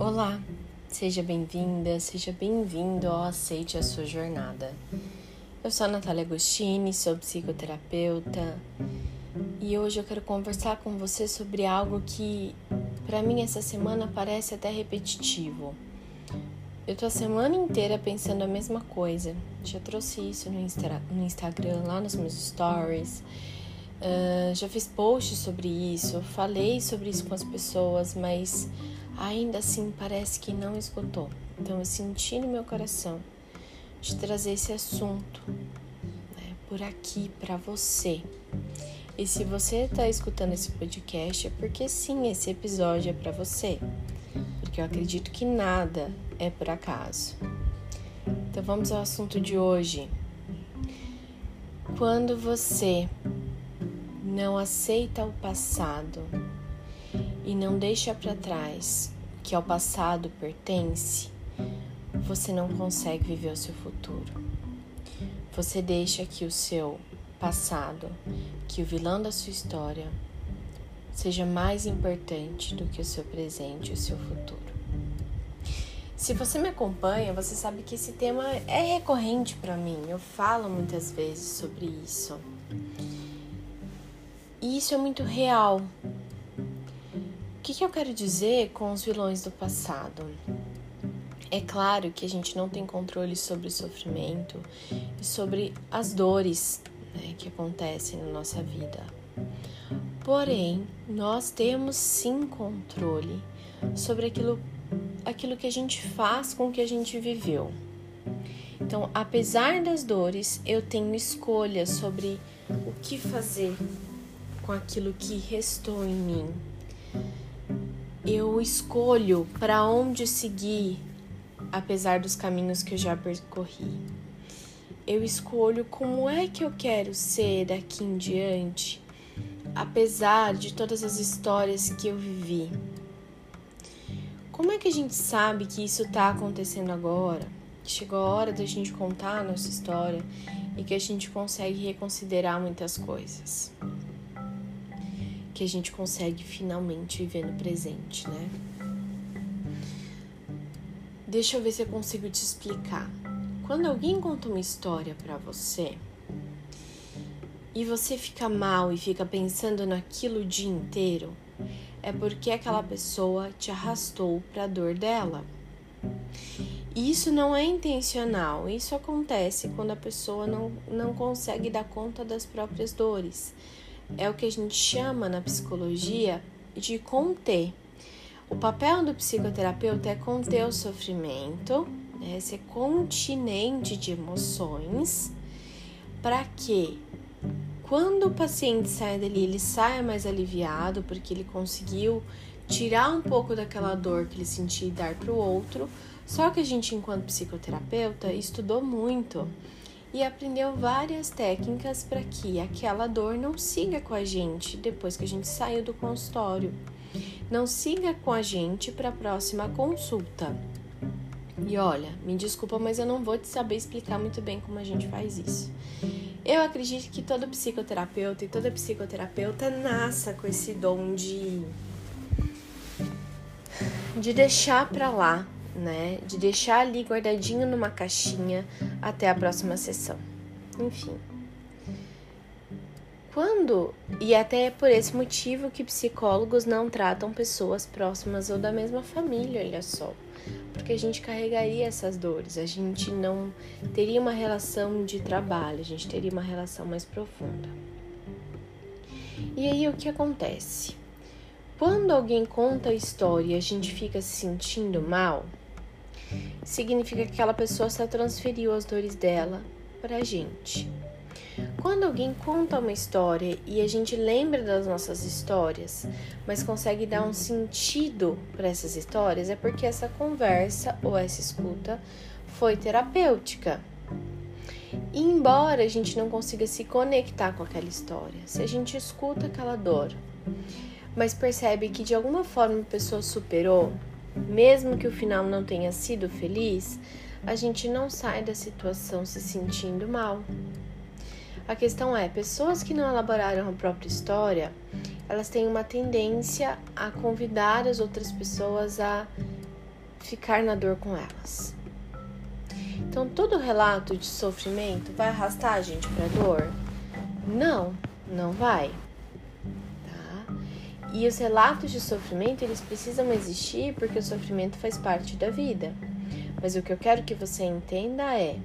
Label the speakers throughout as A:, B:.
A: Olá, seja bem-vinda, seja bem-vindo ao Aceite a Sua Jornada. Eu sou a Natália Agostini, sou psicoterapeuta e hoje eu quero conversar com você sobre algo que para mim essa semana parece até repetitivo. Eu tô a semana inteira pensando a mesma coisa. Já trouxe isso no, Insta no Instagram, lá nos meus stories. Uh, já fiz posts sobre isso, falei sobre isso com as pessoas, mas ainda assim parece que não esgotou. Então eu senti no meu coração de trazer esse assunto né, por aqui para você. E se você está escutando esse podcast é porque sim, esse episódio é para você. Porque eu acredito que nada é por acaso. Então vamos ao assunto de hoje. Quando você não aceita o passado e não deixa para trás que ao passado pertence, você não consegue viver o seu futuro. Você deixa que o seu passado, que o vilão da sua história, seja mais importante do que o seu presente e o seu futuro. Se você me acompanha, você sabe que esse tema é recorrente para mim. Eu falo muitas vezes sobre isso. E isso é muito real. O que, que eu quero dizer com os vilões do passado? É claro que a gente não tem controle sobre o sofrimento e sobre as dores né, que acontecem na nossa vida. Porém, nós temos sim controle sobre aquilo, aquilo que a gente faz com o que a gente viveu. Então, apesar das dores, eu tenho escolha sobre o que fazer com aquilo que restou em mim. Eu escolho para onde seguir, apesar dos caminhos que eu já percorri. Eu escolho como é que eu quero ser daqui em diante, apesar de todas as histórias que eu vivi. Como é que a gente sabe que isso está acontecendo agora? Chegou a hora da gente contar a nossa história e que a gente consegue reconsiderar muitas coisas que a gente consegue finalmente viver no presente, né? Deixa eu ver se eu consigo te explicar. Quando alguém conta uma história para você e você fica mal e fica pensando naquilo o dia inteiro, é porque aquela pessoa te arrastou para a dor dela. Isso não é intencional, isso acontece quando a pessoa não, não consegue dar conta das próprias dores é o que a gente chama na psicologia de conter. O papel do psicoterapeuta é conter o sofrimento, né, ser continente de emoções, para que quando o paciente sai dali, ele saia mais aliviado, porque ele conseguiu tirar um pouco daquela dor que ele sentia e dar para o outro. Só que a gente, enquanto psicoterapeuta, estudou muito e aprendeu várias técnicas para que aquela dor não siga com a gente depois que a gente saiu do consultório. Não siga com a gente para a próxima consulta. E olha, me desculpa, mas eu não vou te saber explicar muito bem como a gente faz isso. Eu acredito que todo psicoterapeuta e toda psicoterapeuta nasça com esse dom de de deixar para lá né? De deixar ali guardadinho numa caixinha até a próxima sessão. Enfim. Quando, e até é por esse motivo que psicólogos não tratam pessoas próximas ou da mesma família, olha só. Porque a gente carregaria essas dores, a gente não teria uma relação de trabalho, a gente teria uma relação mais profunda. E aí o que acontece? Quando alguém conta a história e a gente fica se sentindo mal, significa que aquela pessoa só transferiu as dores dela para a gente. Quando alguém conta uma história e a gente lembra das nossas histórias, mas consegue dar um sentido para essas histórias, é porque essa conversa ou essa escuta foi terapêutica. E embora a gente não consiga se conectar com aquela história, se a gente escuta aquela dor, mas percebe que de alguma forma a pessoa superou, mesmo que o final não tenha sido feliz, a gente não sai da situação se sentindo mal. A questão é, pessoas que não elaboraram a própria história, elas têm uma tendência a convidar as outras pessoas a ficar na dor com elas. Então, todo relato de sofrimento vai arrastar a gente para dor? Não, não vai. E os relatos de sofrimento, eles precisam existir porque o sofrimento faz parte da vida. Mas o que eu quero que você entenda é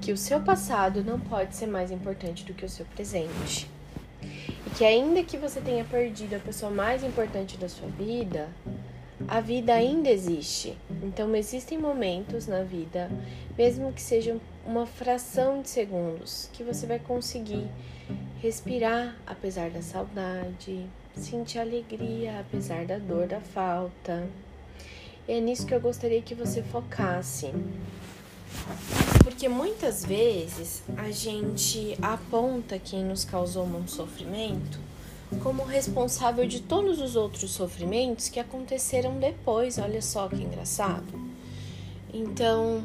A: que o seu passado não pode ser mais importante do que o seu presente. E que ainda que você tenha perdido a pessoa mais importante da sua vida, a vida ainda existe. Então existem momentos na vida, mesmo que sejam uma fração de segundos, que você vai conseguir respirar apesar da saudade, sentir alegria apesar da dor da falta. E é nisso que eu gostaria que você focasse. Porque muitas vezes a gente aponta quem nos causou um sofrimento como responsável de todos os outros sofrimentos que aconteceram depois. Olha só que engraçado. Então,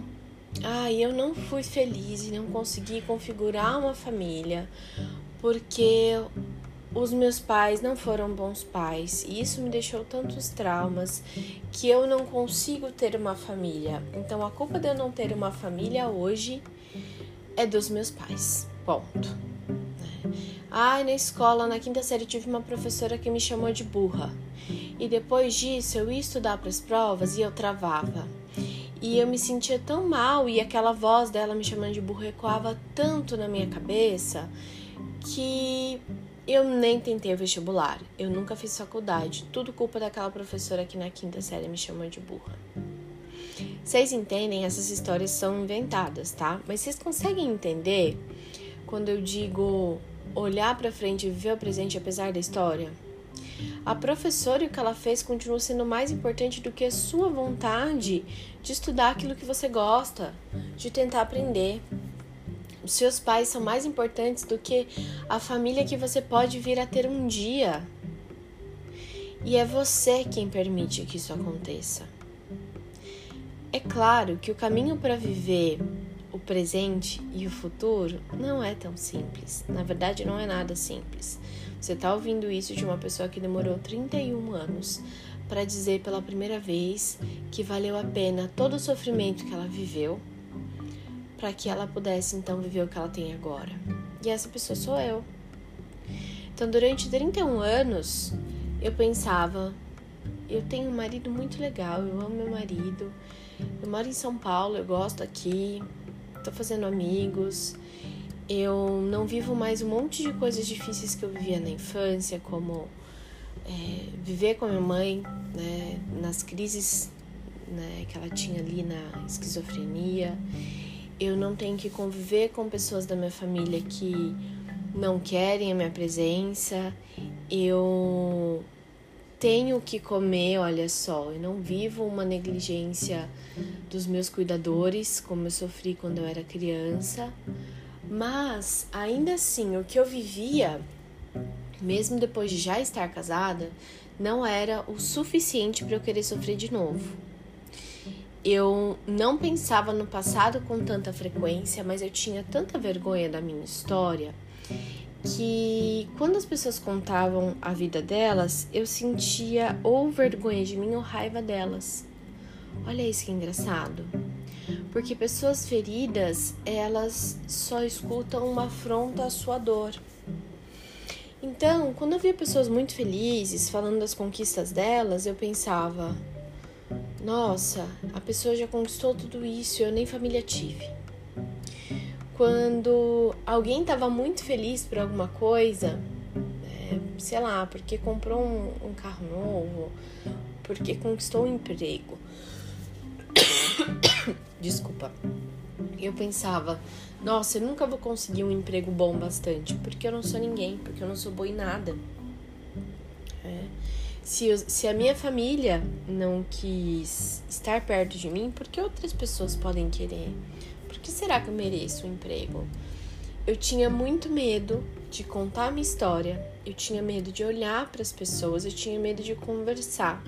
A: ah, eu não fui feliz e não consegui configurar uma família porque os meus pais não foram bons pais e isso me deixou tantos traumas que eu não consigo ter uma família. Então a culpa de eu não ter uma família hoje é dos meus pais. Ponto. Ai, na escola, na quinta série, tive uma professora que me chamou de burra. E depois disso, eu ia estudar para as provas e eu travava. E eu me sentia tão mal e aquela voz dela me chamando de burra ecoava tanto na minha cabeça que eu nem tentei o vestibular, eu nunca fiz faculdade, tudo culpa daquela professora que na quinta série me chamou de burra. Vocês entendem? Essas histórias são inventadas, tá? Mas vocês conseguem entender quando eu digo olhar para frente e viver o presente apesar da história? A professora e o que ela fez continua sendo mais importante do que a sua vontade de estudar aquilo que você gosta, de tentar aprender. Seus pais são mais importantes do que a família que você pode vir a ter um dia. E é você quem permite que isso aconteça. É claro que o caminho para viver o presente e o futuro não é tão simples. Na verdade, não é nada simples. Você está ouvindo isso de uma pessoa que demorou 31 anos para dizer pela primeira vez que valeu a pena todo o sofrimento que ela viveu para que ela pudesse então viver o que ela tem agora. E essa pessoa sou eu. Então, durante 31 anos, eu pensava: eu tenho um marido muito legal, eu amo meu marido, eu moro em São Paulo, eu gosto aqui, tô fazendo amigos, eu não vivo mais um monte de coisas difíceis que eu vivia na infância, como é, viver com a minha mãe né, nas crises né, que ela tinha ali na esquizofrenia eu não tenho que conviver com pessoas da minha família que não querem a minha presença, eu tenho que comer, olha só, eu não vivo uma negligência dos meus cuidadores, como eu sofri quando eu era criança, mas ainda assim, o que eu vivia, mesmo depois de já estar casada, não era o suficiente para eu querer sofrer de novo eu não pensava no passado com tanta frequência, mas eu tinha tanta vergonha da minha história que quando as pessoas contavam a vida delas, eu sentia ou vergonha de mim ou raiva delas. Olha isso que engraçado. Porque pessoas feridas, elas só escutam uma afronta à sua dor. Então, quando eu via pessoas muito felizes falando das conquistas delas, eu pensava: nossa, a pessoa já conquistou tudo isso, eu nem família tive. Quando alguém estava muito feliz por alguma coisa, é, sei lá, porque comprou um, um carro novo, porque conquistou um emprego. Desculpa. Eu pensava, nossa, eu nunca vou conseguir um emprego bom bastante, porque eu não sou ninguém, porque eu não sou boa em nada. É. Se, se a minha família não quis estar perto de mim, por que outras pessoas podem querer? Por que será que eu mereço um emprego? Eu tinha muito medo de contar minha história, eu tinha medo de olhar para as pessoas, eu tinha medo de conversar.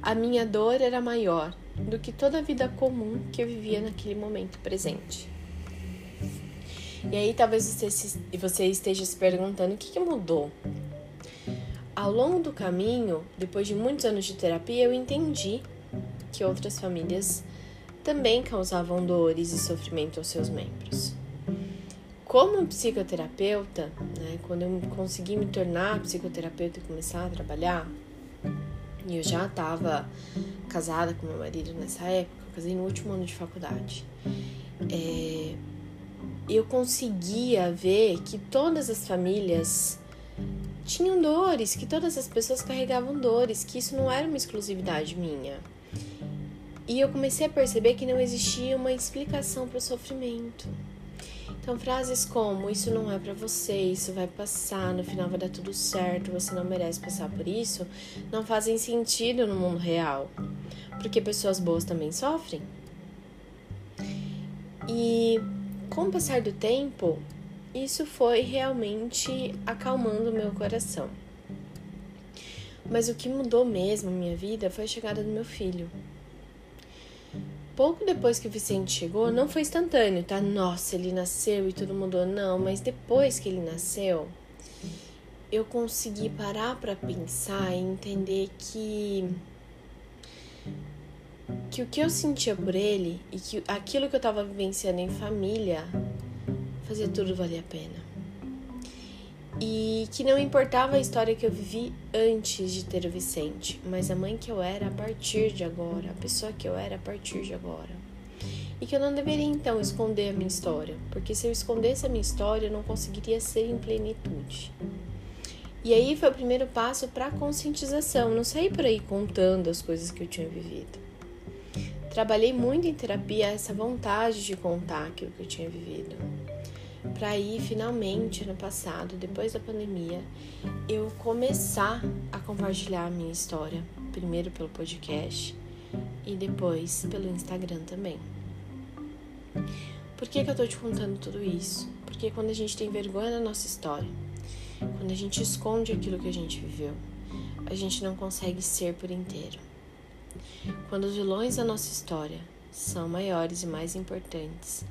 A: A minha dor era maior do que toda a vida comum que eu vivia naquele momento presente. E aí talvez você esteja se perguntando o que, que mudou ao longo do caminho, depois de muitos anos de terapia, eu entendi que outras famílias também causavam dores e sofrimento aos seus membros. Como psicoterapeuta, né, quando eu consegui me tornar psicoterapeuta e começar a trabalhar, e eu já estava casada com meu marido nessa época, eu casei no último ano de faculdade. É, eu conseguia ver que todas as famílias tinham dores, que todas as pessoas carregavam dores, que isso não era uma exclusividade minha. E eu comecei a perceber que não existia uma explicação para o sofrimento. Então, frases como: Isso não é para você, isso vai passar, no final vai dar tudo certo, você não merece passar por isso, não fazem sentido no mundo real. Porque pessoas boas também sofrem. E com o passar do tempo, isso foi realmente acalmando o meu coração. Mas o que mudou mesmo minha vida foi a chegada do meu filho. Pouco depois que o Vicente chegou, não foi instantâneo, tá? Nossa, ele nasceu e tudo mudou, não. Mas depois que ele nasceu, eu consegui parar para pensar e entender que que o que eu sentia por ele e que aquilo que eu estava vivenciando em família fazia tudo valer a pena. E que não importava a história que eu vivi antes de ter o Vicente, mas a mãe que eu era a partir de agora, a pessoa que eu era a partir de agora. E que eu não deveria então esconder a minha história, porque se eu escondesse a minha história, eu não conseguiria ser em plenitude. E aí foi o primeiro passo para a conscientização, não sair por aí contando as coisas que eu tinha vivido. Trabalhei muito em terapia essa vontade de contar aquilo que eu tinha vivido para aí finalmente ano passado, depois da pandemia, eu começar a compartilhar a minha história, primeiro pelo podcast e depois pelo Instagram também. Por que, que eu tô te contando tudo isso? Porque quando a gente tem vergonha da nossa história, quando a gente esconde aquilo que a gente viveu, a gente não consegue ser por inteiro. Quando os vilões da nossa história são maiores e mais importantes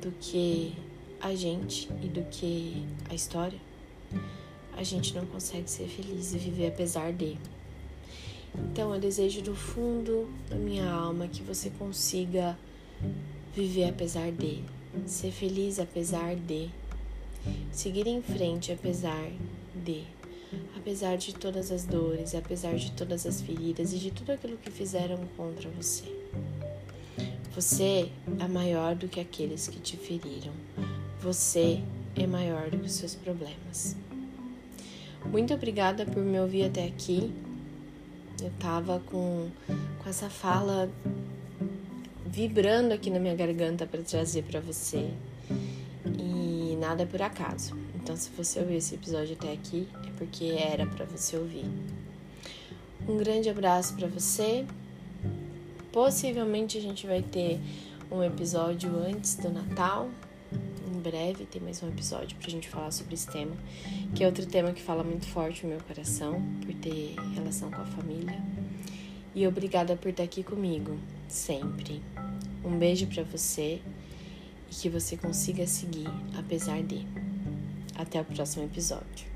A: do que a gente e do que a história, a gente não consegue ser feliz e viver apesar de. Então eu desejo do fundo da minha alma que você consiga viver apesar de, ser feliz apesar de, seguir em frente apesar de, apesar de todas as dores, apesar de todas as feridas e de tudo aquilo que fizeram contra você. Você é maior do que aqueles que te feriram. Você é maior do que os seus problemas. Muito obrigada por me ouvir até aqui. Eu tava com, com essa fala vibrando aqui na minha garganta para trazer para você. E nada é por acaso. Então, se você ouviu esse episódio até aqui, é porque era para você ouvir. Um grande abraço para você. Possivelmente a gente vai ter um episódio antes do Natal, breve tem mais um episódio pra gente falar sobre esse tema, que é outro tema que fala muito forte no meu coração, por ter relação com a família. E obrigada por estar aqui comigo, sempre. Um beijo para você e que você consiga seguir apesar de. Até o próximo episódio.